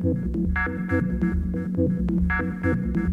Thank you.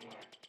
Network.